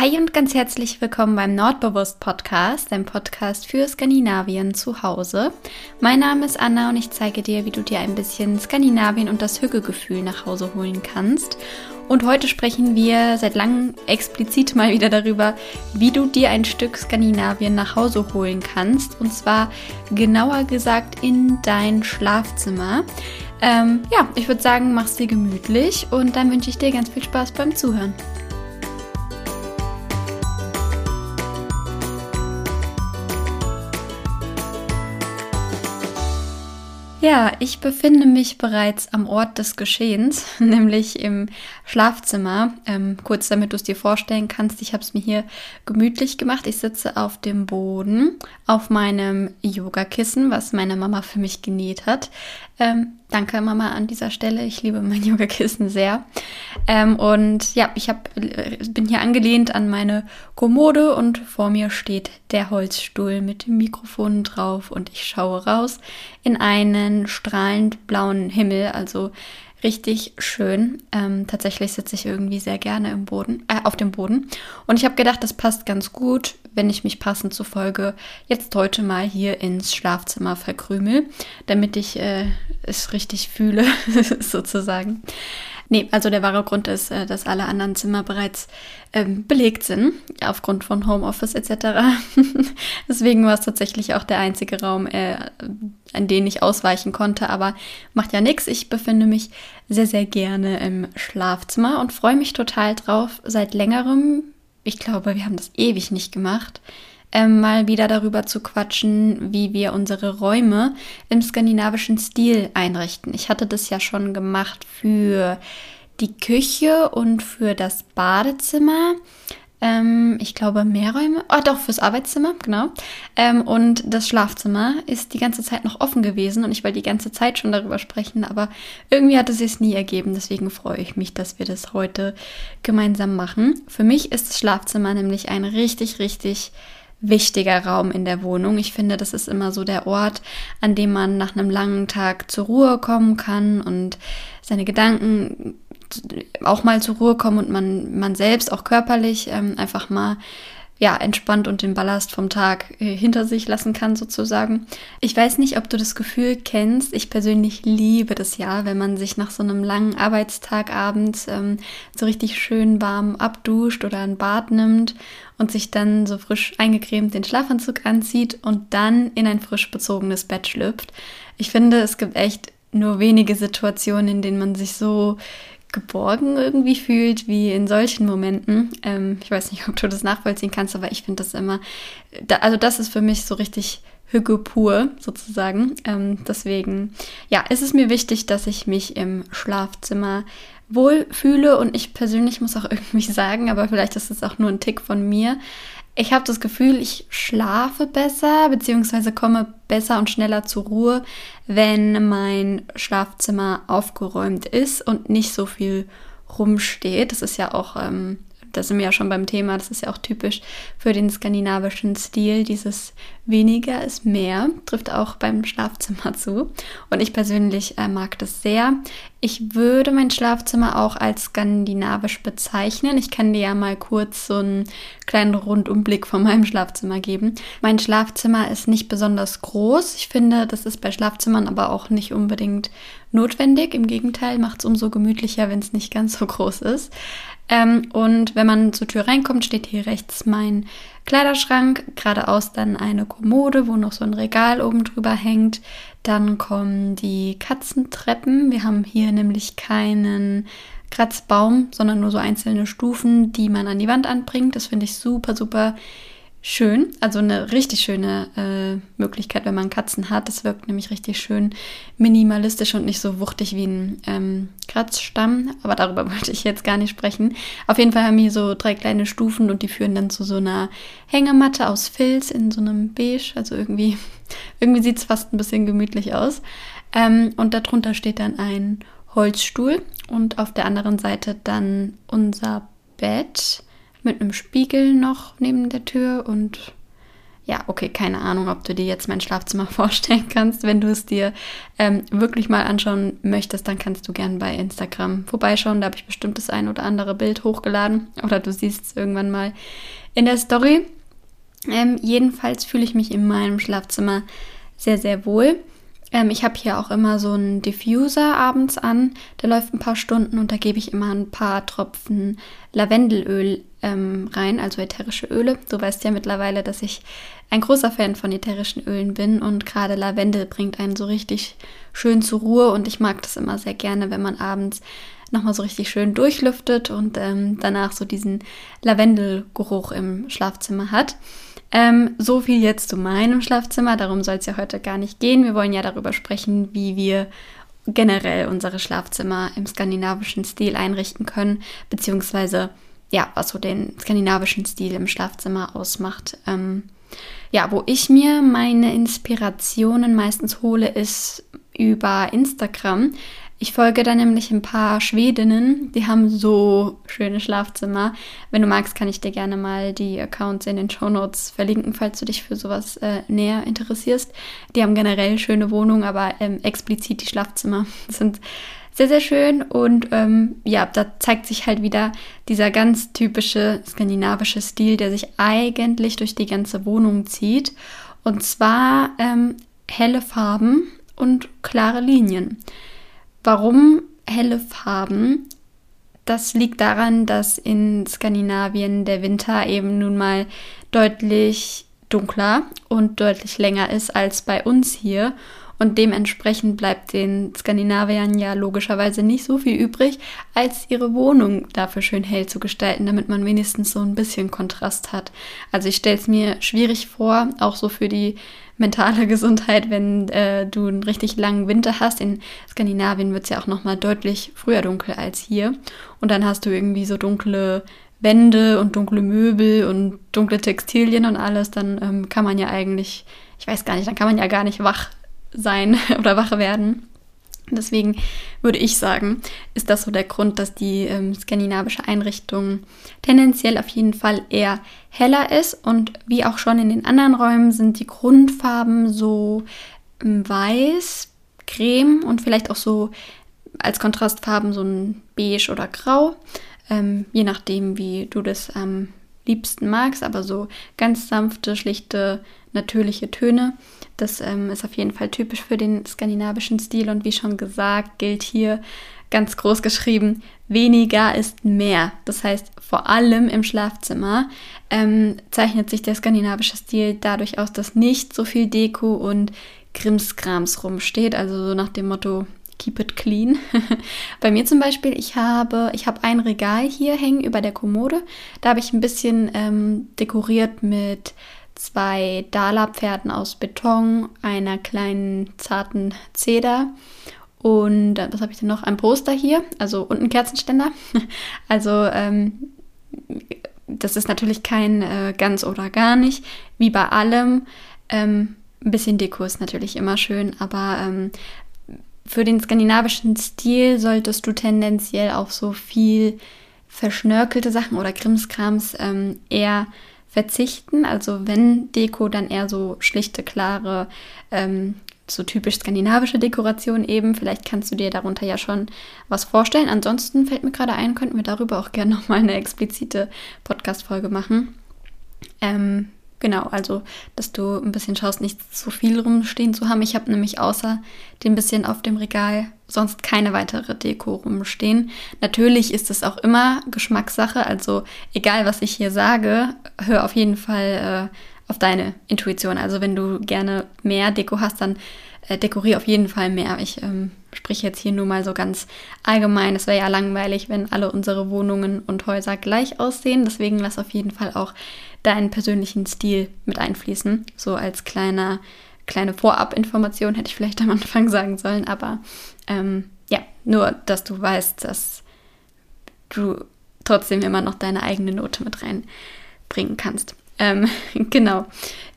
Hi und ganz herzlich willkommen beim Nordbewusst Podcast, einem Podcast für Skandinavien zu Hause. Mein Name ist Anna und ich zeige dir, wie du dir ein bisschen Skandinavien und das Hügelgefühl nach Hause holen kannst. Und heute sprechen wir seit langem explizit mal wieder darüber, wie du dir ein Stück Skandinavien nach Hause holen kannst. Und zwar genauer gesagt in dein Schlafzimmer. Ähm, ja, ich würde sagen, mach's dir gemütlich und dann wünsche ich dir ganz viel Spaß beim Zuhören. Ja, ich befinde mich bereits am Ort des Geschehens, nämlich im Schlafzimmer. Ähm, kurz damit du es dir vorstellen kannst, ich habe es mir hier gemütlich gemacht. Ich sitze auf dem Boden, auf meinem Yogakissen, was meine Mama für mich genäht hat. Ähm, danke Mama an dieser Stelle. Ich liebe mein Yogakissen sehr. Ähm, und ja, ich hab, äh, bin hier angelehnt an meine Kommode und vor mir steht der Holzstuhl mit dem Mikrofon drauf und ich schaue raus in einen strahlend blauen Himmel. Also richtig schön. Ähm, tatsächlich sitze ich irgendwie sehr gerne im Boden, äh, auf dem Boden. Und ich habe gedacht, das passt ganz gut, wenn ich mich passend zur Folge jetzt heute mal hier ins Schlafzimmer verkrümel, damit ich äh, es richtig fühle, sozusagen. Nee, also der wahre Grund ist, äh, dass alle anderen Zimmer bereits ähm, belegt sind, aufgrund von Homeoffice etc. Deswegen war es tatsächlich auch der einzige Raum, äh, an den ich ausweichen konnte. Aber macht ja nichts. Ich befinde mich sehr, sehr gerne im Schlafzimmer und freue mich total drauf. Seit längerem, ich glaube, wir haben das ewig nicht gemacht, ähm, mal wieder darüber zu quatschen, wie wir unsere Räume im skandinavischen Stil einrichten. Ich hatte das ja schon gemacht für die Küche und für das Badezimmer. Ähm, ich glaube, mehr Räume. Oh, doch, fürs Arbeitszimmer, genau. Ähm, und das Schlafzimmer ist die ganze Zeit noch offen gewesen und ich wollte die ganze Zeit schon darüber sprechen, aber irgendwie hat es sich nie ergeben. Deswegen freue ich mich, dass wir das heute gemeinsam machen. Für mich ist das Schlafzimmer nämlich ein richtig, richtig wichtiger Raum in der Wohnung. Ich finde, das ist immer so der Ort, an dem man nach einem langen Tag zur Ruhe kommen kann und seine Gedanken auch mal zur Ruhe kommen und man, man selbst auch körperlich ähm, einfach mal ja, entspannt und den Ballast vom Tag äh, hinter sich lassen kann, sozusagen. Ich weiß nicht, ob du das Gefühl kennst. Ich persönlich liebe das ja, wenn man sich nach so einem langen Arbeitstag abends ähm, so richtig schön warm abduscht oder ein Bad nimmt und sich dann so frisch eingecremt den Schlafanzug anzieht und dann in ein frisch bezogenes Bett schlüpft. Ich finde, es gibt echt nur wenige Situationen, in denen man sich so geborgen irgendwie fühlt, wie in solchen Momenten. Ähm, ich weiß nicht, ob du das nachvollziehen kannst, aber ich finde das immer, da, also das ist für mich so richtig Hüge pur sozusagen. Ähm, deswegen, ja, ist es mir wichtig, dass ich mich im Schlafzimmer wohlfühle und ich persönlich muss auch irgendwie sagen, aber vielleicht ist es auch nur ein Tick von mir, ich habe das Gefühl, ich schlafe besser bzw. komme besser und schneller zur Ruhe, wenn mein Schlafzimmer aufgeräumt ist und nicht so viel rumsteht. Das ist ja auch ähm, da sind wir ja schon beim Thema, das ist ja auch typisch für den skandinavischen Stil. Dieses weniger ist mehr trifft auch beim Schlafzimmer zu. Und ich persönlich äh, mag das sehr. Ich würde mein Schlafzimmer auch als skandinavisch bezeichnen. Ich kann dir ja mal kurz so einen kleinen Rundumblick von meinem Schlafzimmer geben. Mein Schlafzimmer ist nicht besonders groß. Ich finde, das ist bei Schlafzimmern aber auch nicht unbedingt notwendig. Im Gegenteil, macht es umso gemütlicher, wenn es nicht ganz so groß ist. Ähm, und wenn man zur Tür reinkommt, steht hier rechts mein Kleiderschrank, geradeaus dann eine Kommode, wo noch so ein Regal oben drüber hängt. Dann kommen die Katzentreppen. Wir haben hier nämlich keinen Kratzbaum, sondern nur so einzelne Stufen, die man an die Wand anbringt. Das finde ich super, super schön. Also eine richtig schöne äh, Möglichkeit, wenn man Katzen hat. Das wirkt nämlich richtig schön minimalistisch und nicht so wuchtig wie ein ähm, Kratzstamm. Aber darüber wollte ich jetzt gar nicht sprechen. Auf jeden Fall haben wir so drei kleine Stufen und die führen dann zu so einer Hängematte aus Filz in so einem Beige. Also irgendwie, irgendwie sieht es fast ein bisschen gemütlich aus. Ähm, und darunter steht dann ein Holzstuhl und auf der anderen Seite dann unser Bett mit einem Spiegel noch neben der Tür und ja, okay, keine Ahnung, ob du dir jetzt mein Schlafzimmer vorstellen kannst. Wenn du es dir ähm, wirklich mal anschauen möchtest, dann kannst du gerne bei Instagram vorbeischauen. Da habe ich bestimmt das ein oder andere Bild hochgeladen oder du siehst es irgendwann mal in der Story. Ähm, jedenfalls fühle ich mich in meinem Schlafzimmer sehr, sehr wohl. Ähm, ich habe hier auch immer so einen Diffuser abends an, der läuft ein paar Stunden und da gebe ich immer ein paar Tropfen Lavendelöl ähm, rein, also ätherische Öle. Du weißt ja mittlerweile, dass ich ein großer Fan von ätherischen Ölen bin und gerade Lavendel bringt einen so richtig schön zur Ruhe und ich mag das immer sehr gerne, wenn man abends nochmal so richtig schön durchlüftet und ähm, danach so diesen Lavendelgeruch im Schlafzimmer hat. Ähm, so viel jetzt zu meinem Schlafzimmer. Darum soll es ja heute gar nicht gehen. Wir wollen ja darüber sprechen, wie wir generell unsere Schlafzimmer im skandinavischen Stil einrichten können, beziehungsweise ja, was so den skandinavischen Stil im Schlafzimmer ausmacht. Ähm, ja, wo ich mir meine Inspirationen meistens hole, ist über Instagram. Ich folge da nämlich ein paar Schwedinnen, die haben so schöne Schlafzimmer. Wenn du magst, kann ich dir gerne mal die Accounts in den Show Notes verlinken, falls du dich für sowas äh, näher interessierst. Die haben generell schöne Wohnungen, aber ähm, explizit die Schlafzimmer sind sehr, sehr schön. Und ähm, ja, da zeigt sich halt wieder dieser ganz typische skandinavische Stil, der sich eigentlich durch die ganze Wohnung zieht. Und zwar ähm, helle Farben und klare Linien. Warum helle Farben? Das liegt daran, dass in Skandinavien der Winter eben nun mal deutlich dunkler und deutlich länger ist als bei uns hier. Und dementsprechend bleibt den Skandinaviern ja logischerweise nicht so viel übrig, als ihre Wohnung dafür schön hell zu gestalten, damit man wenigstens so ein bisschen Kontrast hat. Also ich stelle es mir schwierig vor, auch so für die mentale Gesundheit, wenn äh, du einen richtig langen Winter hast. In Skandinavien wird es ja auch nochmal deutlich früher dunkel als hier. Und dann hast du irgendwie so dunkle Wände und dunkle Möbel und dunkle Textilien und alles. Dann ähm, kann man ja eigentlich, ich weiß gar nicht, dann kann man ja gar nicht wach sein oder wach werden. Deswegen würde ich sagen, ist das so der Grund, dass die ähm, skandinavische Einrichtung tendenziell auf jeden Fall eher heller ist. Und wie auch schon in den anderen Räumen sind die Grundfarben so ähm, weiß, creme und vielleicht auch so als Kontrastfarben so ein beige oder grau. Ähm, je nachdem, wie du das am liebsten magst, aber so ganz sanfte, schlichte, natürliche Töne. Das ähm, ist auf jeden Fall typisch für den skandinavischen Stil und wie schon gesagt, gilt hier ganz groß geschrieben, weniger ist mehr. Das heißt, vor allem im Schlafzimmer ähm, zeichnet sich der skandinavische Stil dadurch aus, dass nicht so viel Deko und Krimskrams rumsteht. Also so nach dem Motto, keep it clean. Bei mir zum Beispiel, ich habe, ich habe ein Regal hier hängen über der Kommode. Da habe ich ein bisschen ähm, dekoriert mit zwei Dala-Pferden aus Beton, einer kleinen zarten Zeder und was habe ich denn noch? Ein Poster hier, also und ein Kerzenständer. Also ähm, das ist natürlich kein äh, ganz oder gar nicht, wie bei allem. Ähm, ein bisschen Deko ist natürlich immer schön, aber ähm, für den skandinavischen Stil solltest du tendenziell auf so viel verschnörkelte Sachen oder Krimskrams ähm, eher verzichten. Also wenn Deko, dann eher so schlichte, klare, ähm, so typisch skandinavische Dekoration eben. Vielleicht kannst du dir darunter ja schon was vorstellen. Ansonsten fällt mir gerade ein, könnten wir darüber auch gerne nochmal eine explizite Podcast-Folge machen. Ähm, Genau, also dass du ein bisschen schaust, nicht so viel rumstehen zu haben. Ich habe nämlich außer dem bisschen auf dem Regal sonst keine weitere Deko rumstehen. Natürlich ist es auch immer Geschmackssache, also egal was ich hier sage, hör auf jeden Fall äh, auf deine Intuition. Also wenn du gerne mehr Deko hast, dann äh, dekoriere auf jeden Fall mehr. Ich ähm, spreche jetzt hier nur mal so ganz allgemein. Es wäre ja langweilig, wenn alle unsere Wohnungen und Häuser gleich aussehen. Deswegen lass auf jeden Fall auch deinen persönlichen Stil mit einfließen. So als kleiner, kleine Vorabinformation hätte ich vielleicht am Anfang sagen sollen. Aber ähm, ja, nur, dass du weißt, dass du trotzdem immer noch deine eigene Note mit reinbringen kannst. Ähm, genau.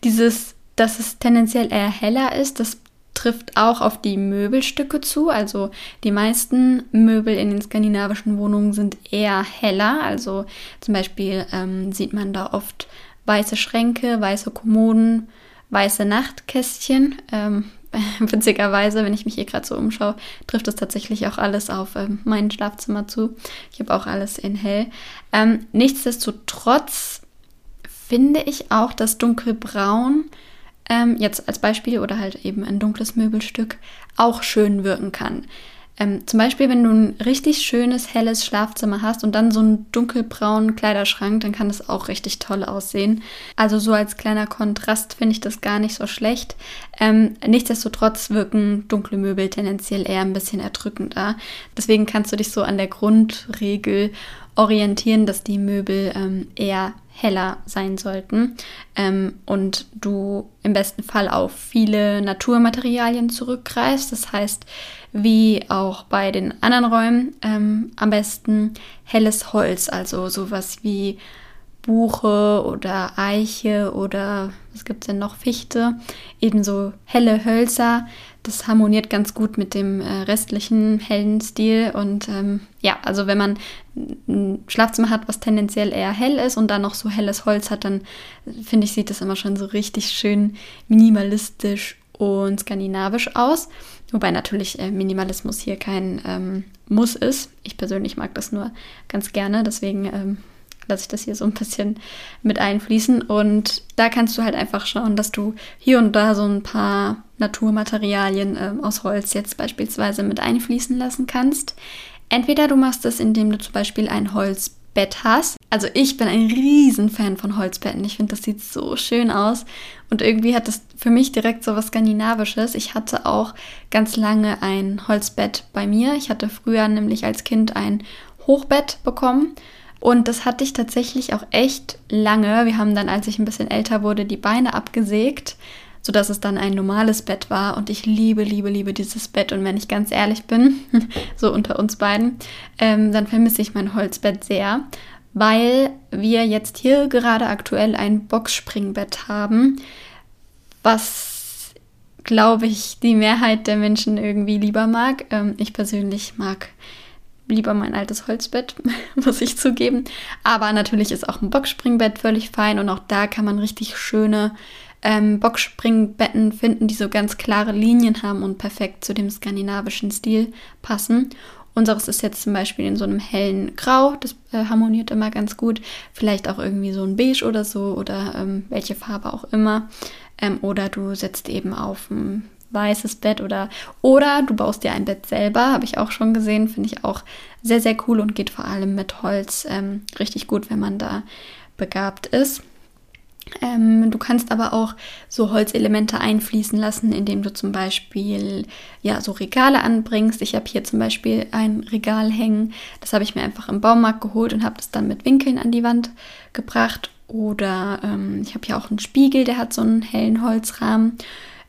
Dieses, dass es tendenziell eher heller ist, das trifft auch auf die Möbelstücke zu. Also die meisten Möbel in den skandinavischen Wohnungen sind eher heller. Also zum Beispiel ähm, sieht man da oft weiße Schränke, weiße Kommoden, weiße Nachtkästchen. Ähm, witzigerweise, wenn ich mich hier gerade so umschaue, trifft es tatsächlich auch alles auf ähm, mein Schlafzimmer zu. Ich habe auch alles in hell. Ähm, nichtsdestotrotz finde ich auch, dass dunkelbraun ähm, jetzt als Beispiel oder halt eben ein dunkles Möbelstück auch schön wirken kann. Ähm, zum Beispiel, wenn du ein richtig schönes, helles Schlafzimmer hast und dann so einen dunkelbraunen Kleiderschrank, dann kann das auch richtig toll aussehen. Also so als kleiner Kontrast finde ich das gar nicht so schlecht. Ähm, nichtsdestotrotz wirken dunkle Möbel tendenziell eher ein bisschen erdrückender. Deswegen kannst du dich so an der Grundregel orientieren, dass die Möbel ähm, eher heller sein sollten ähm, und du im besten Fall auf viele Naturmaterialien zurückgreifst. Das heißt, wie auch bei den anderen Räumen, ähm, am besten helles Holz, also sowas wie Buche oder Eiche oder was gibt es denn noch, Fichte, ebenso helle Hölzer. Das harmoniert ganz gut mit dem äh, restlichen hellen Stil. Und ähm, ja, also wenn man ein Schlafzimmer hat, was tendenziell eher hell ist und dann noch so helles Holz hat, dann finde ich, sieht das immer schon so richtig schön minimalistisch und skandinavisch aus. Wobei natürlich äh, Minimalismus hier kein ähm, Muss ist. Ich persönlich mag das nur ganz gerne, deswegen ähm, lasse ich das hier so ein bisschen mit einfließen. Und da kannst du halt einfach schauen, dass du hier und da so ein paar Naturmaterialien äh, aus Holz jetzt beispielsweise mit einfließen lassen kannst. Entweder du machst es, indem du zum Beispiel ein Holzbett hast. Also ich bin ein Riesenfan von Holzbetten. Ich finde, das sieht so schön aus. Und irgendwie hat das für mich direkt so was Skandinavisches. Ich hatte auch ganz lange ein Holzbett bei mir. Ich hatte früher nämlich als Kind ein Hochbett bekommen. Und das hatte ich tatsächlich auch echt lange. Wir haben dann, als ich ein bisschen älter wurde, die Beine abgesägt, sodass es dann ein normales Bett war. Und ich liebe, liebe, liebe dieses Bett. Und wenn ich ganz ehrlich bin, so unter uns beiden, ähm, dann vermisse ich mein Holzbett sehr, weil wir jetzt hier gerade aktuell ein Boxspringbett haben, was, glaube ich, die Mehrheit der Menschen irgendwie lieber mag. Ähm, ich persönlich mag lieber mein altes Holzbett, muss ich zugeben. Aber natürlich ist auch ein Boxspringbett völlig fein und auch da kann man richtig schöne ähm, Boxspringbetten finden, die so ganz klare Linien haben und perfekt zu dem skandinavischen Stil passen. Unseres ist jetzt zum Beispiel in so einem hellen Grau, das äh, harmoniert immer ganz gut. Vielleicht auch irgendwie so ein Beige oder so oder ähm, welche Farbe auch immer. Ähm, oder du setzt eben auf ein weißes Bett oder oder du baust dir ein Bett selber, habe ich auch schon gesehen, finde ich auch sehr, sehr cool und geht vor allem mit Holz ähm, richtig gut, wenn man da begabt ist. Ähm, du kannst aber auch so Holzelemente einfließen lassen, indem du zum Beispiel ja so Regale anbringst. Ich habe hier zum Beispiel ein Regal hängen. Das habe ich mir einfach im Baumarkt geholt und habe das dann mit Winkeln an die Wand gebracht. Oder ähm, ich habe hier auch einen Spiegel, der hat so einen hellen Holzrahmen.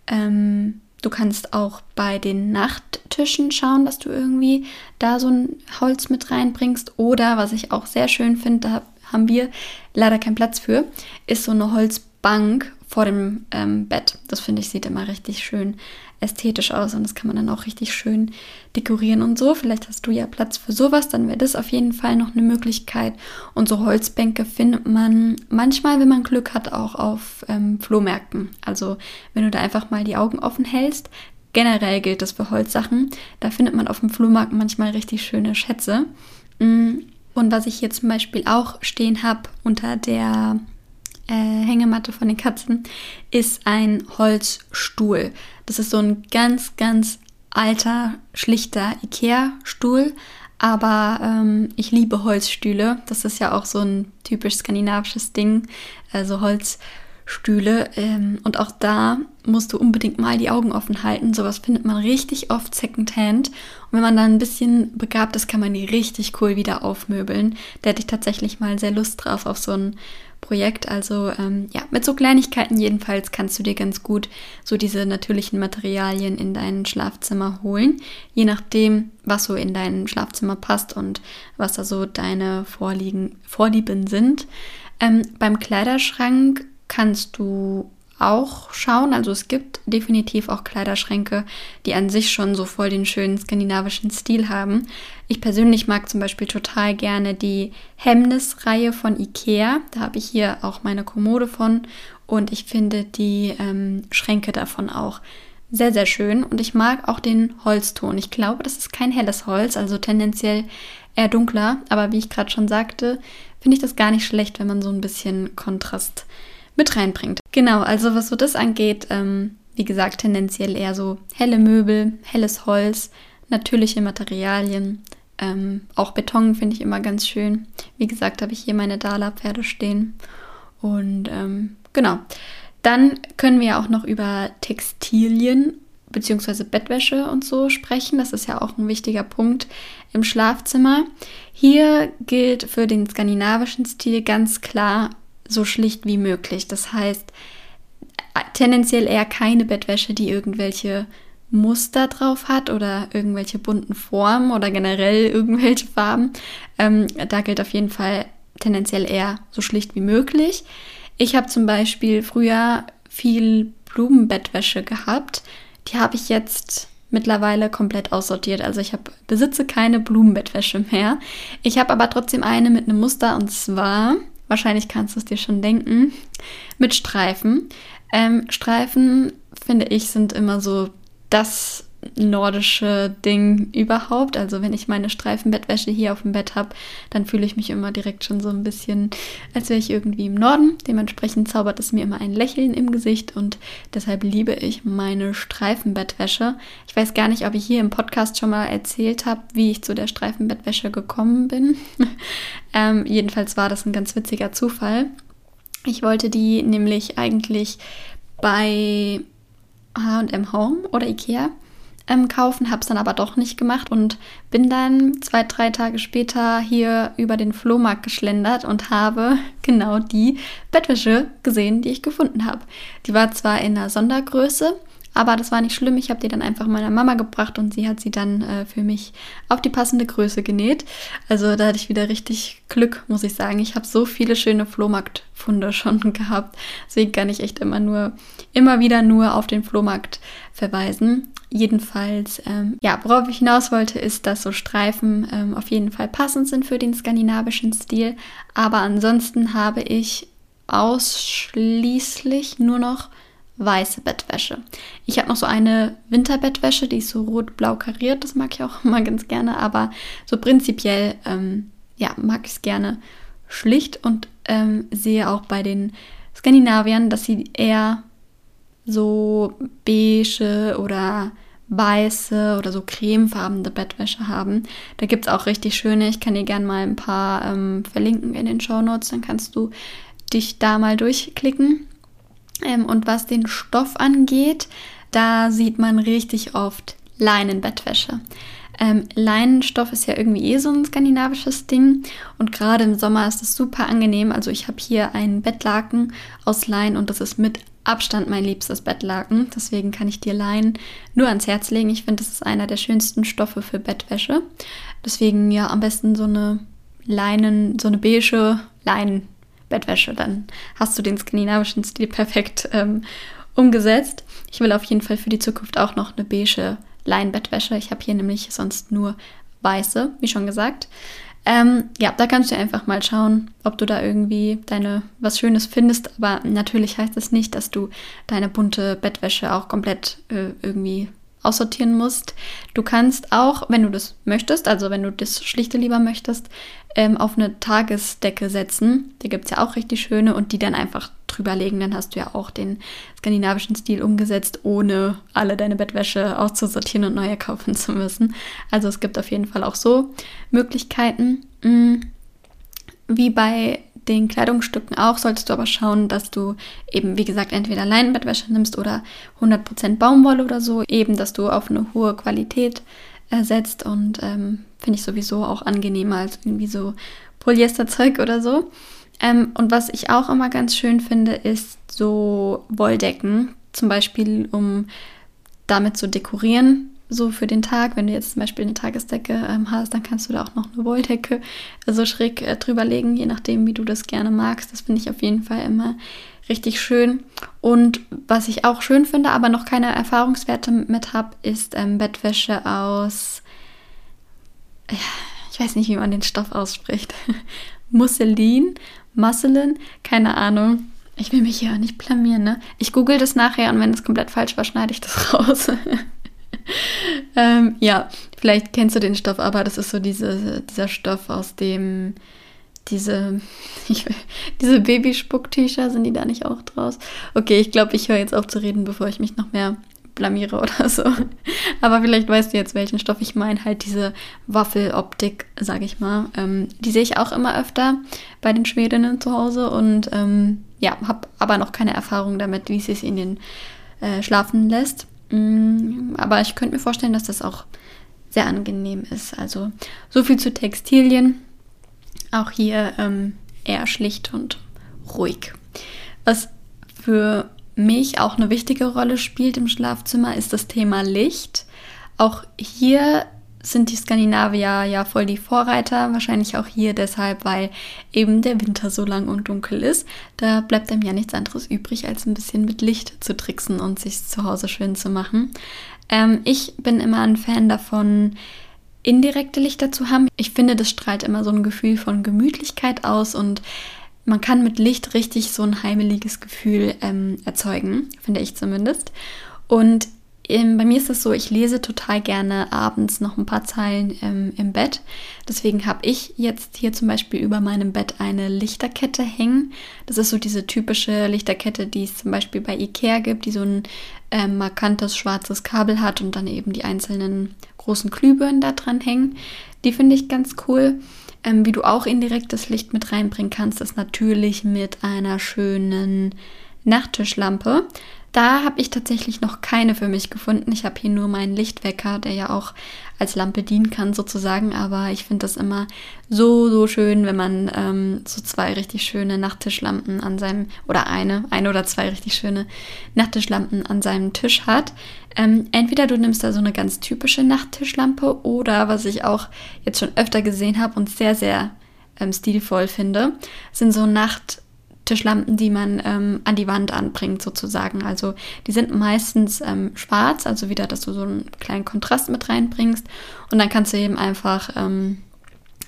Ähm, Du kannst auch bei den Nachttischen schauen, dass du irgendwie da so ein Holz mit reinbringst. Oder was ich auch sehr schön finde, da haben wir leider keinen Platz für, ist so eine Holzbank vor dem ähm, Bett. Das finde ich sieht immer richtig schön ästhetisch aus und das kann man dann auch richtig schön dekorieren und so. Vielleicht hast du ja Platz für sowas, dann wäre das auf jeden Fall noch eine Möglichkeit. Und so Holzbänke findet man manchmal, wenn man Glück hat, auch auf ähm, Flohmärkten. Also wenn du da einfach mal die Augen offen hältst. Generell gilt das für Holzsachen. Da findet man auf dem Flohmarkt manchmal richtig schöne Schätze. Mm, und was ich hier zum Beispiel auch stehen habe unter der äh, Hängematte von den Katzen, ist ein Holzstuhl. Das ist so ein ganz, ganz alter, schlichter Ikea-Stuhl. Aber ähm, ich liebe Holzstühle. Das ist ja auch so ein typisch skandinavisches Ding. Also Holzstühle. Ähm, und auch da musst du unbedingt mal die Augen offen halten. Sowas findet man richtig oft secondhand. Und wenn man dann ein bisschen begabt ist, kann man die richtig cool wieder aufmöbeln. Da hätte ich tatsächlich mal sehr Lust drauf auf so ein Projekt. Also ähm, ja, mit so Kleinigkeiten jedenfalls kannst du dir ganz gut so diese natürlichen Materialien in dein Schlafzimmer holen, je nachdem, was so in dein Schlafzimmer passt und was da so deine Vorliegen, Vorlieben sind. Ähm, beim Kleiderschrank kannst du auch schauen. Also es gibt definitiv auch Kleiderschränke, die an sich schon so voll den schönen skandinavischen Stil haben. Ich persönlich mag zum Beispiel total gerne die Hemnes-Reihe von Ikea. Da habe ich hier auch meine Kommode von und ich finde die ähm, Schränke davon auch sehr, sehr schön. Und ich mag auch den Holzton. Ich glaube, das ist kein helles Holz, also tendenziell eher dunkler. Aber wie ich gerade schon sagte, finde ich das gar nicht schlecht, wenn man so ein bisschen Kontrast mit reinbringt. Genau, also was so das angeht, ähm, wie gesagt, tendenziell eher so helle Möbel, helles Holz, natürliche Materialien. Ähm, auch Beton finde ich immer ganz schön. Wie gesagt, habe ich hier meine Dala-Pferde stehen. Und ähm, genau. Dann können wir auch noch über Textilien bzw. Bettwäsche und so sprechen. Das ist ja auch ein wichtiger Punkt im Schlafzimmer. Hier gilt für den skandinavischen Stil ganz klar so schlicht wie möglich. Das heißt, tendenziell eher keine Bettwäsche, die irgendwelche Muster drauf hat oder irgendwelche bunten Formen oder generell irgendwelche Farben. Ähm, da gilt auf jeden Fall tendenziell eher so schlicht wie möglich. Ich habe zum Beispiel früher viel Blumenbettwäsche gehabt. Die habe ich jetzt mittlerweile komplett aussortiert. Also ich habe besitze keine Blumenbettwäsche mehr. Ich habe aber trotzdem eine mit einem Muster und zwar Wahrscheinlich kannst du es dir schon denken. Mit Streifen. Ähm, Streifen, finde ich, sind immer so das nordische Ding überhaupt. Also wenn ich meine Streifenbettwäsche hier auf dem Bett habe, dann fühle ich mich immer direkt schon so ein bisschen, als wäre ich irgendwie im Norden. Dementsprechend zaubert es mir immer ein Lächeln im Gesicht und deshalb liebe ich meine Streifenbettwäsche. Ich weiß gar nicht, ob ich hier im Podcast schon mal erzählt habe, wie ich zu der Streifenbettwäsche gekommen bin. ähm, jedenfalls war das ein ganz witziger Zufall. Ich wollte die nämlich eigentlich bei H&M Home oder Ikea ähm, kaufen, habe es dann aber doch nicht gemacht und bin dann zwei, drei Tage später hier über den Flohmarkt geschlendert und habe genau die Bettwäsche gesehen, die ich gefunden habe. Die war zwar in einer Sondergröße, aber das war nicht schlimm. Ich habe die dann einfach meiner Mama gebracht und sie hat sie dann äh, für mich auf die passende Größe genäht. Also da hatte ich wieder richtig Glück, muss ich sagen. Ich habe so viele schöne Flohmarktfunde schon gehabt. Deswegen kann ich echt immer nur, immer wieder nur auf den Flohmarkt verweisen. Jedenfalls, ähm, ja, worauf ich hinaus wollte, ist, dass so Streifen ähm, auf jeden Fall passend sind für den skandinavischen Stil. Aber ansonsten habe ich ausschließlich nur noch weiße Bettwäsche. Ich habe noch so eine Winterbettwäsche, die ist so rot-blau kariert. Das mag ich auch immer ganz gerne. Aber so prinzipiell, ähm, ja, mag ich es gerne schlicht und ähm, sehe auch bei den Skandinaviern, dass sie eher so beige oder weiße oder so cremefarbene Bettwäsche haben. Da gibt es auch richtig schöne. Ich kann dir gerne mal ein paar ähm, verlinken in den Show Notes. Dann kannst du dich da mal durchklicken. Ähm, und was den Stoff angeht, da sieht man richtig oft Leinenbettwäsche. Ähm, Leinenstoff ist ja irgendwie eh so ein skandinavisches Ding und gerade im Sommer ist es super angenehm. Also ich habe hier einen Bettlaken aus Leinen und das ist mit Abstand mein liebstes Bettlaken. Deswegen kann ich dir Leinen nur ans Herz legen. Ich finde, das ist einer der schönsten Stoffe für Bettwäsche. Deswegen ja am besten so eine Leinen, so eine beige Leinenbettwäsche. Dann hast du den skandinavischen Stil perfekt ähm, umgesetzt. Ich will auf jeden Fall für die Zukunft auch noch eine beige Leinenbettwäsche. Ich habe hier nämlich sonst nur weiße, wie schon gesagt. Ähm, ja, da kannst du einfach mal schauen, ob du da irgendwie deine was Schönes findest. Aber natürlich heißt es das nicht, dass du deine bunte Bettwäsche auch komplett äh, irgendwie aussortieren musst. Du kannst auch, wenn du das möchtest, also wenn du das Schlichte lieber möchtest, ähm, auf eine Tagesdecke setzen. Die gibt es ja auch richtig schöne und die dann einfach drüber legen. Dann hast du ja auch den skandinavischen Stil umgesetzt, ohne alle deine Bettwäsche auszusortieren und neue kaufen zu müssen. Also es gibt auf jeden Fall auch so Möglichkeiten. Mm, wie bei den Kleidungsstücken auch, solltest du aber schauen, dass du eben, wie gesagt, entweder Leinenbettwäsche nimmst oder 100% Baumwolle oder so, eben, dass du auf eine hohe Qualität ersetzt und ähm, finde ich sowieso auch angenehmer als irgendwie so Polyesterzeug oder so. Ähm, und was ich auch immer ganz schön finde, ist so Wolldecken, zum Beispiel um damit zu dekorieren. so für den Tag, wenn du jetzt zum Beispiel eine Tagesdecke ähm, hast, dann kannst du da auch noch eine Wolldecke so schräg äh, drüber legen, je nachdem, wie du das gerne magst. Das finde ich auf jeden Fall immer richtig schön. Und was ich auch schön finde, aber noch keine Erfahrungswerte mit habe, ist ähm, Bettwäsche aus, ich weiß nicht, wie man den Stoff ausspricht. Musselin, Musselin, keine Ahnung. Ich will mich hier auch nicht blamieren, ne? Ich google das nachher und wenn es komplett falsch war, schneide ich das raus. ähm, ja, vielleicht kennst du den Stoff, aber das ist so diese, dieser Stoff, aus dem diese, ich, diese Babyspuck-T-Shirt, sind die da nicht auch draus? Okay, ich glaube, ich höre jetzt auf zu reden, bevor ich mich noch mehr blamiere oder so. Aber vielleicht weißt du jetzt, welchen Stoff ich meine. Halt diese Waffeloptik, sage ich mal. Ähm, die sehe ich auch immer öfter bei den Schwedinnen zu Hause und ähm, ja, habe aber noch keine Erfahrung damit, wie es sich in den äh, schlafen lässt. Mm, aber ich könnte mir vorstellen, dass das auch sehr angenehm ist. Also so viel zu Textilien. Auch hier ähm, eher schlicht und ruhig. Was für mich auch eine wichtige Rolle spielt im Schlafzimmer, ist das Thema Licht. Auch hier sind die Skandinavier ja voll die Vorreiter, wahrscheinlich auch hier deshalb, weil eben der Winter so lang und dunkel ist. Da bleibt einem ja nichts anderes übrig, als ein bisschen mit Licht zu tricksen und sich zu Hause schön zu machen. Ähm, ich bin immer ein Fan davon, indirekte Lichter zu haben. Ich finde, das strahlt immer so ein Gefühl von Gemütlichkeit aus und man kann mit Licht richtig so ein heimeliges Gefühl ähm, erzeugen, finde ich zumindest. Und ähm, bei mir ist es so, ich lese total gerne abends noch ein paar Zeilen ähm, im Bett. Deswegen habe ich jetzt hier zum Beispiel über meinem Bett eine Lichterkette hängen. Das ist so diese typische Lichterkette, die es zum Beispiel bei Ikea gibt, die so ein ähm, markantes schwarzes Kabel hat und dann eben die einzelnen großen Glühbirnen da dran hängen. Die finde ich ganz cool. Ähm, wie du auch indirektes Licht mit reinbringen kannst, ist natürlich mit einer schönen Nachttischlampe. Da habe ich tatsächlich noch keine für mich gefunden. Ich habe hier nur meinen Lichtwecker, der ja auch als Lampe dienen kann sozusagen. Aber ich finde das immer so, so schön, wenn man ähm, so zwei richtig schöne Nachttischlampen an seinem, oder eine, eine oder zwei richtig schöne Nachttischlampen an seinem Tisch hat. Ähm, entweder du nimmst da so eine ganz typische Nachttischlampe oder, was ich auch jetzt schon öfter gesehen habe und sehr, sehr ähm, stilvoll finde, sind so Nacht- Tischlampen, die man ähm, an die Wand anbringt, sozusagen. Also die sind meistens ähm, schwarz, also wieder, dass du so einen kleinen Kontrast mit reinbringst. Und dann kannst du eben einfach ähm,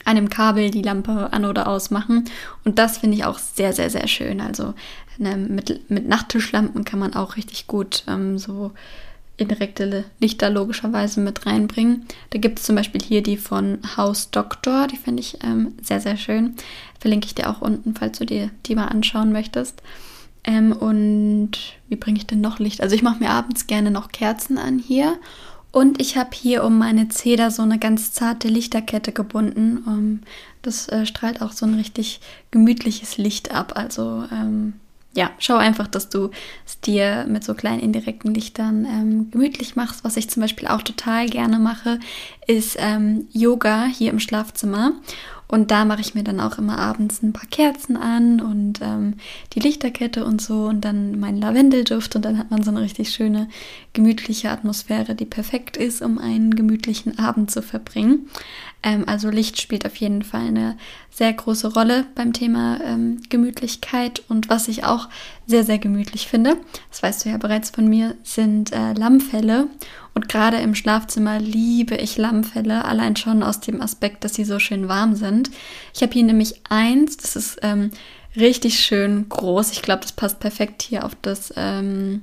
an dem Kabel die Lampe an oder aus machen. Und das finde ich auch sehr, sehr, sehr schön. Also ne, mit, mit Nachttischlampen kann man auch richtig gut ähm, so indirekte Lichter logischerweise mit reinbringen. Da gibt es zum Beispiel hier die von Haus Doktor, die finde ich ähm, sehr, sehr schön. Verlinke ich dir auch unten, falls du dir die mal anschauen möchtest. Ähm, und wie bringe ich denn noch Licht? Also ich mache mir abends gerne noch Kerzen an hier. Und ich habe hier um meine Zeder so eine ganz zarte Lichterkette gebunden. Um, ähm, das äh, strahlt auch so ein richtig gemütliches Licht ab. Also ähm, ja, schau einfach, dass du es dir mit so kleinen indirekten Lichtern ähm, gemütlich machst. Was ich zum Beispiel auch total gerne mache, ist ähm, Yoga hier im Schlafzimmer. Und da mache ich mir dann auch immer abends ein paar Kerzen an und ähm, die Lichterkette und so und dann meinen Lavendelduft und dann hat man so eine richtig schöne, gemütliche Atmosphäre, die perfekt ist, um einen gemütlichen Abend zu verbringen. Ähm, also Licht spielt auf jeden Fall eine sehr große Rolle beim Thema ähm, Gemütlichkeit und was ich auch sehr, sehr gemütlich finde, das weißt du ja bereits von mir, sind äh, Lammfelle und gerade im Schlafzimmer liebe ich Lammfelle, allein schon aus dem Aspekt, dass sie so schön warm sind. Ich habe hier nämlich eins, das ist ähm, richtig schön groß. Ich glaube, das passt perfekt hier auf das ähm,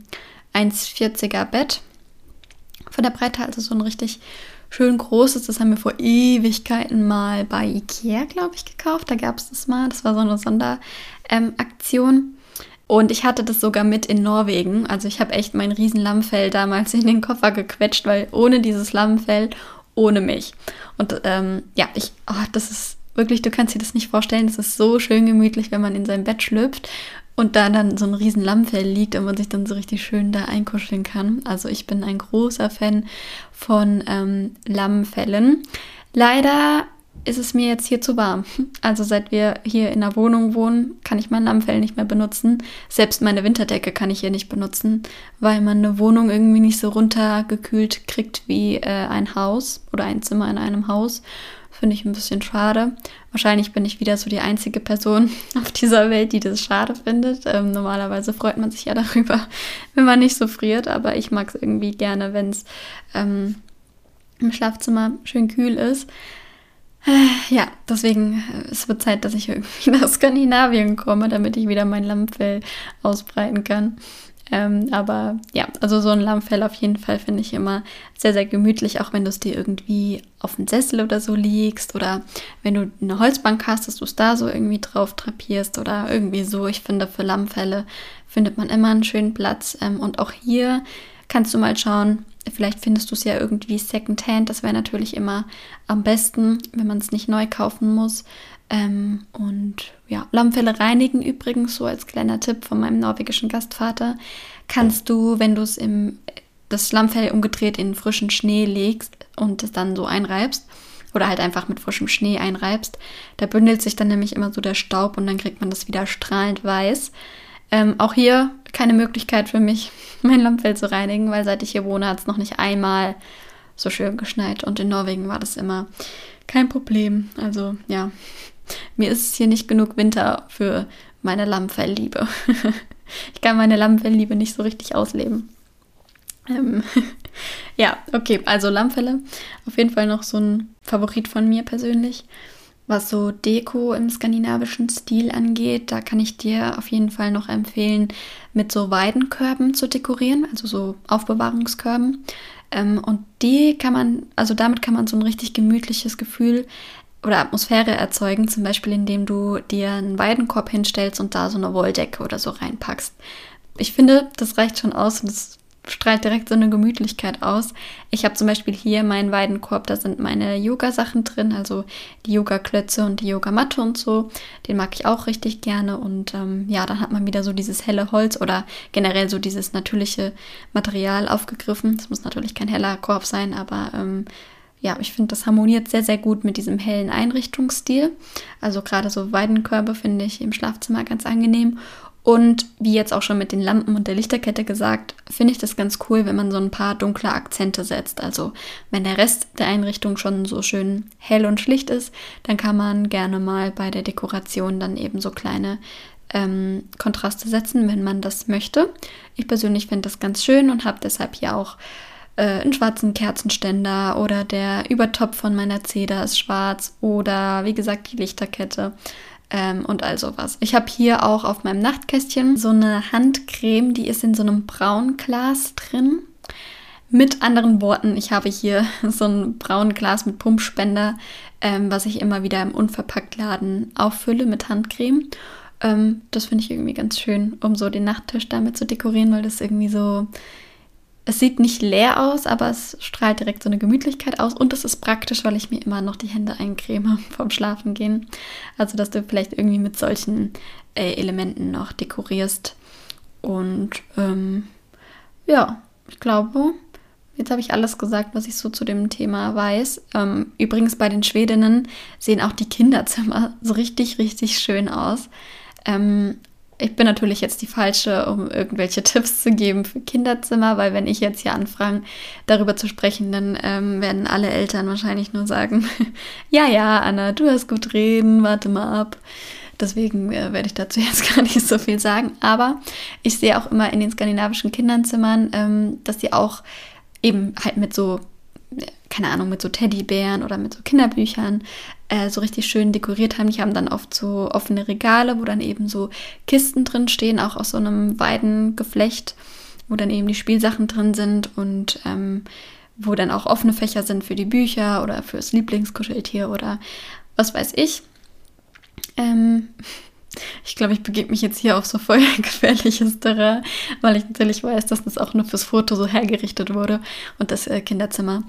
1,40er Bett. Von der Breite also so ein richtig schön großes. Das haben wir vor Ewigkeiten mal bei Ikea, glaube ich, gekauft. Da gab es das mal. Das war so eine Sonderaktion. Ähm, und ich hatte das sogar mit in Norwegen. Also ich habe echt mein riesen Lammfell damals in den Koffer gequetscht, weil ohne dieses Lammfell, ohne mich. Und ähm, ja, ich, oh, das ist wirklich, du kannst dir das nicht vorstellen. Das ist so schön gemütlich, wenn man in sein Bett schlüpft und da dann so ein riesen Lammfell liegt und man sich dann so richtig schön da einkuscheln kann. Also ich bin ein großer Fan von ähm, Lammfällen. Leider ist es mir jetzt hier zu warm. Also seit wir hier in der Wohnung wohnen, kann ich mein Lammfell nicht mehr benutzen. Selbst meine Winterdecke kann ich hier nicht benutzen, weil man eine Wohnung irgendwie nicht so runtergekühlt kriegt wie äh, ein Haus oder ein Zimmer in einem Haus. Finde ich ein bisschen schade. Wahrscheinlich bin ich wieder so die einzige Person auf dieser Welt, die das schade findet. Ähm, normalerweise freut man sich ja darüber, wenn man nicht so friert, aber ich mag es irgendwie gerne, wenn es ähm, im Schlafzimmer schön kühl ist. Äh, ja, deswegen äh, es wird Zeit, dass ich irgendwie nach Skandinavien komme, damit ich wieder mein Lammfell ausbreiten kann. Ähm, aber ja, also so ein Lammfell auf jeden Fall finde ich immer sehr, sehr gemütlich, auch wenn du es dir irgendwie auf den Sessel oder so legst oder wenn du eine Holzbank hast, dass du es da so irgendwie drauf trapierst oder irgendwie so. Ich finde, für Lammfälle findet man immer einen schönen Platz. Ähm, und auch hier kannst du mal schauen, Vielleicht findest du es ja irgendwie secondhand. Das wäre natürlich immer am besten, wenn man es nicht neu kaufen muss. Ähm, und ja, Lammfelle reinigen übrigens, so als kleiner Tipp von meinem norwegischen Gastvater, kannst du, wenn du es im das Lammfell umgedreht in frischen Schnee legst und es dann so einreibst oder halt einfach mit frischem Schnee einreibst, da bündelt sich dann nämlich immer so der Staub und dann kriegt man das wieder strahlend weiß. Ähm, auch hier keine Möglichkeit für mich, mein Lammfell zu reinigen, weil seit ich hier wohne, hat es noch nicht einmal so schön geschneit. Und in Norwegen war das immer kein Problem. Also ja, mir ist hier nicht genug Winter für meine Lammfellliebe. ich kann meine Lammfellliebe nicht so richtig ausleben. Ähm, ja, okay, also Lammfelle. Auf jeden Fall noch so ein Favorit von mir persönlich. Was so Deko im skandinavischen Stil angeht, da kann ich dir auf jeden Fall noch empfehlen, mit so Weidenkörben zu dekorieren, also so Aufbewahrungskörben. Ähm, und die kann man, also damit kann man so ein richtig gemütliches Gefühl oder Atmosphäre erzeugen, zum Beispiel indem du dir einen Weidenkorb hinstellst und da so eine Wolldecke oder so reinpackst. Ich finde, das reicht schon aus und das strahlt direkt so eine Gemütlichkeit aus. Ich habe zum Beispiel hier meinen Weidenkorb, da sind meine Yoga-Sachen drin, also die Yoga-Klötze und die Yogamatte und so. Den mag ich auch richtig gerne und ähm, ja, dann hat man wieder so dieses helle Holz oder generell so dieses natürliche Material aufgegriffen. Es muss natürlich kein heller Korb sein, aber ähm, ja, ich finde, das harmoniert sehr, sehr gut mit diesem hellen Einrichtungsstil. Also gerade so Weidenkörbe finde ich im Schlafzimmer ganz angenehm. Und wie jetzt auch schon mit den Lampen und der Lichterkette gesagt, finde ich das ganz cool, wenn man so ein paar dunkle Akzente setzt. Also wenn der Rest der Einrichtung schon so schön hell und schlicht ist, dann kann man gerne mal bei der Dekoration dann eben so kleine ähm, Kontraste setzen, wenn man das möchte. Ich persönlich finde das ganz schön und habe deshalb hier auch äh, einen schwarzen Kerzenständer oder der Übertopf von meiner Zeder ist schwarz oder wie gesagt die Lichterkette ähm, und all sowas. Ich habe hier auch auf meinem Nachtkästchen so eine Handcreme, die ist in so einem braunen Glas drin. Mit anderen Worten, ich habe hier so ein braunes Glas mit Pumpspender, ähm, was ich immer wieder im Unverpacktladen auffülle mit Handcreme. Ähm, das finde ich irgendwie ganz schön, um so den Nachttisch damit zu dekorieren, weil das irgendwie so es sieht nicht leer aus, aber es strahlt direkt so eine Gemütlichkeit aus und es ist praktisch, weil ich mir immer noch die Hände eincreme vorm Schlafengehen. Also, dass du vielleicht irgendwie mit solchen äh, Elementen noch dekorierst. Und ähm, ja, ich glaube, jetzt habe ich alles gesagt, was ich so zu dem Thema weiß. Ähm, übrigens, bei den Schwedinnen sehen auch die Kinderzimmer so richtig, richtig schön aus. Ähm, ich bin natürlich jetzt die Falsche, um irgendwelche Tipps zu geben für Kinderzimmer, weil wenn ich jetzt hier anfange, darüber zu sprechen, dann ähm, werden alle Eltern wahrscheinlich nur sagen, ja, ja, Anna, du hast gut reden, warte mal ab. Deswegen äh, werde ich dazu jetzt gar nicht so viel sagen. Aber ich sehe auch immer in den skandinavischen Kinderzimmern, ähm, dass sie auch eben halt mit so keine Ahnung, mit so Teddybären oder mit so Kinderbüchern äh, so richtig schön dekoriert haben. Die haben dann oft so offene Regale, wo dann eben so Kisten drin stehen, auch aus so einem Weidengeflecht, wo dann eben die Spielsachen drin sind und ähm, wo dann auch offene Fächer sind für die Bücher oder fürs Lieblingskuscheltier oder was weiß ich. Ähm, ich glaube, ich begebe mich jetzt hier auf so voll gefährliches Terrain, weil ich natürlich weiß, dass das auch nur fürs Foto so hergerichtet wurde und das äh, Kinderzimmer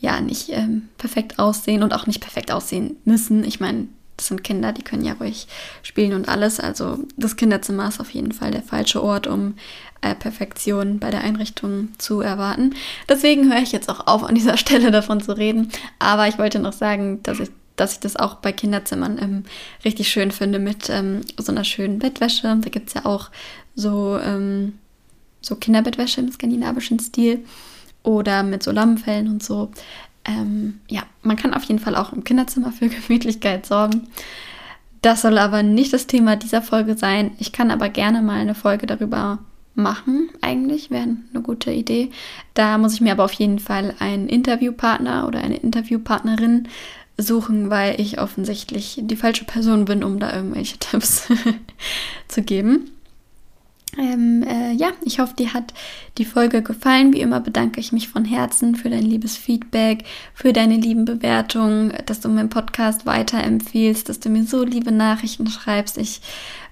ja nicht ähm, perfekt aussehen und auch nicht perfekt aussehen müssen. Ich meine, das sind Kinder, die können ja ruhig spielen und alles. Also das Kinderzimmer ist auf jeden Fall der falsche Ort, um äh, Perfektion bei der Einrichtung zu erwarten. Deswegen höre ich jetzt auch auf, an dieser Stelle davon zu reden. Aber ich wollte noch sagen, dass ich dass ich das auch bei Kinderzimmern ähm, richtig schön finde mit ähm, so einer schönen Bettwäsche. Da gibt es ja auch so, ähm, so Kinderbettwäsche im skandinavischen Stil oder mit so Lammfellen und so. Ähm, ja, man kann auf jeden Fall auch im Kinderzimmer für Gemütlichkeit sorgen. Das soll aber nicht das Thema dieser Folge sein. Ich kann aber gerne mal eine Folge darüber machen, eigentlich, wäre eine gute Idee. Da muss ich mir aber auf jeden Fall einen Interviewpartner oder eine Interviewpartnerin suchen, weil ich offensichtlich die falsche Person bin, um da irgendwelche Tipps zu geben. Ähm, äh, ja, ich hoffe, dir hat die Folge gefallen. Wie immer bedanke ich mich von Herzen für dein liebes Feedback, für deine lieben Bewertungen, dass du meinen Podcast weiterempfiehlst, dass du mir so liebe Nachrichten schreibst. Ich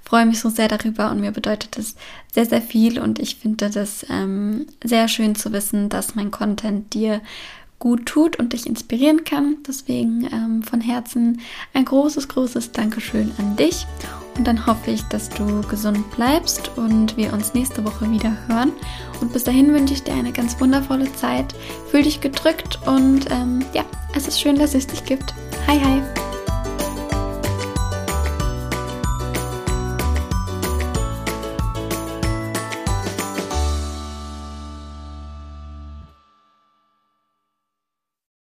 freue mich so sehr darüber und mir bedeutet es sehr, sehr viel und ich finde das ähm, sehr schön zu wissen, dass mein Content dir gut tut und dich inspirieren kann. Deswegen ähm, von Herzen ein großes, großes Dankeschön an dich. Und dann hoffe ich, dass du gesund bleibst und wir uns nächste Woche wieder hören. Und bis dahin wünsche ich dir eine ganz wundervolle Zeit. Fühl dich gedrückt und ähm, ja, es ist schön, dass es dich gibt. Hi, hi.